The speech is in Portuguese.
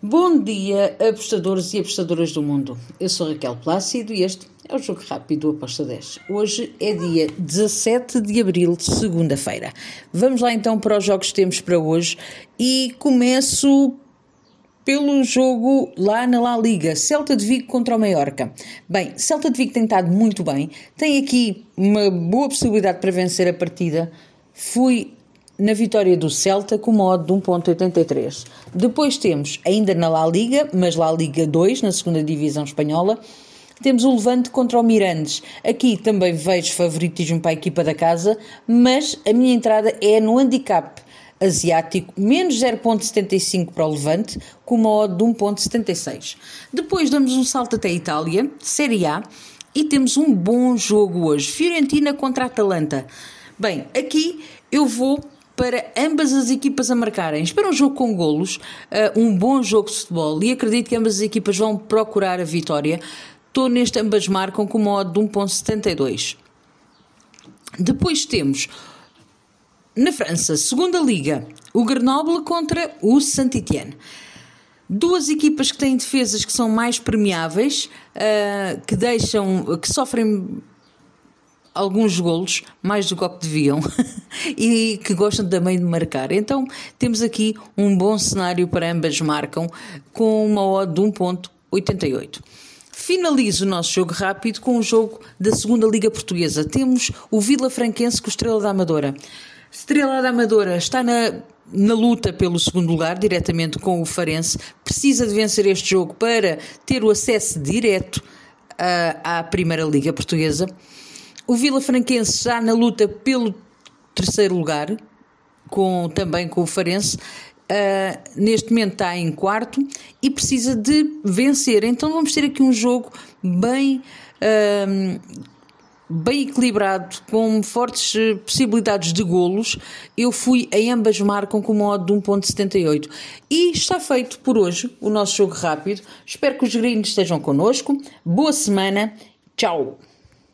Bom dia, apostadores e apostadoras do mundo. Eu sou Raquel Plácido e este é o Jogo Rápido do Aposta 10. Hoje é dia 17 de abril, segunda-feira. Vamos lá então para os jogos que temos para hoje e começo pelo jogo lá na La Liga, Celta de Vigo contra o Mallorca. Bem, Celta de Vigo tem estado muito bem, tem aqui uma boa possibilidade para vencer a partida. Fui na vitória do Celta com modo de 1.83. Depois temos, ainda na La Liga, mas La Liga 2, na segunda divisão espanhola, temos o Levante contra o Mirandes. Aqui também vejo favoritismo para a equipa da casa, mas a minha entrada é no handicap asiático, menos 0.75 para o Levante, com uma odd de 1.76. Depois damos um salto até a Itália, Série A, e temos um bom jogo hoje, Fiorentina contra a Atalanta. Bem, aqui eu vou para ambas as equipas a marcarem. Espero um jogo com golos, uh, um bom jogo de futebol e acredito que ambas as equipas vão procurar a vitória. Estou neste, ambas marcam com modo de 1.72. Depois temos na França, segunda liga, o Grenoble contra o Saint-Étienne. Duas equipas que têm defesas que são mais permeáveis, uh, que deixam, que sofrem alguns golos, mais do que deviam, e que gostam também de marcar. Então temos aqui um bom cenário para ambas marcam, com uma odd de 1.88. Finalizo o nosso jogo rápido com o jogo da segunda Liga Portuguesa. Temos o Vila Franquense com o Estrela da Amadora. Estrela da Amadora está na, na luta pelo segundo lugar, diretamente com o Farense. Precisa de vencer este jogo para ter o acesso direto uh, à Primeira Liga Portuguesa. O Vila Franquense está na luta pelo terceiro lugar, com, também com o Farense. Uh, neste momento está em quarto e precisa de vencer. Então vamos ter aqui um jogo bem. Uh, bem equilibrado, com fortes possibilidades de golos. Eu fui em ambas marcam com modo de 1.78. E está feito por hoje o nosso jogo rápido. Espero que os gringos estejam connosco. Boa semana. Tchau!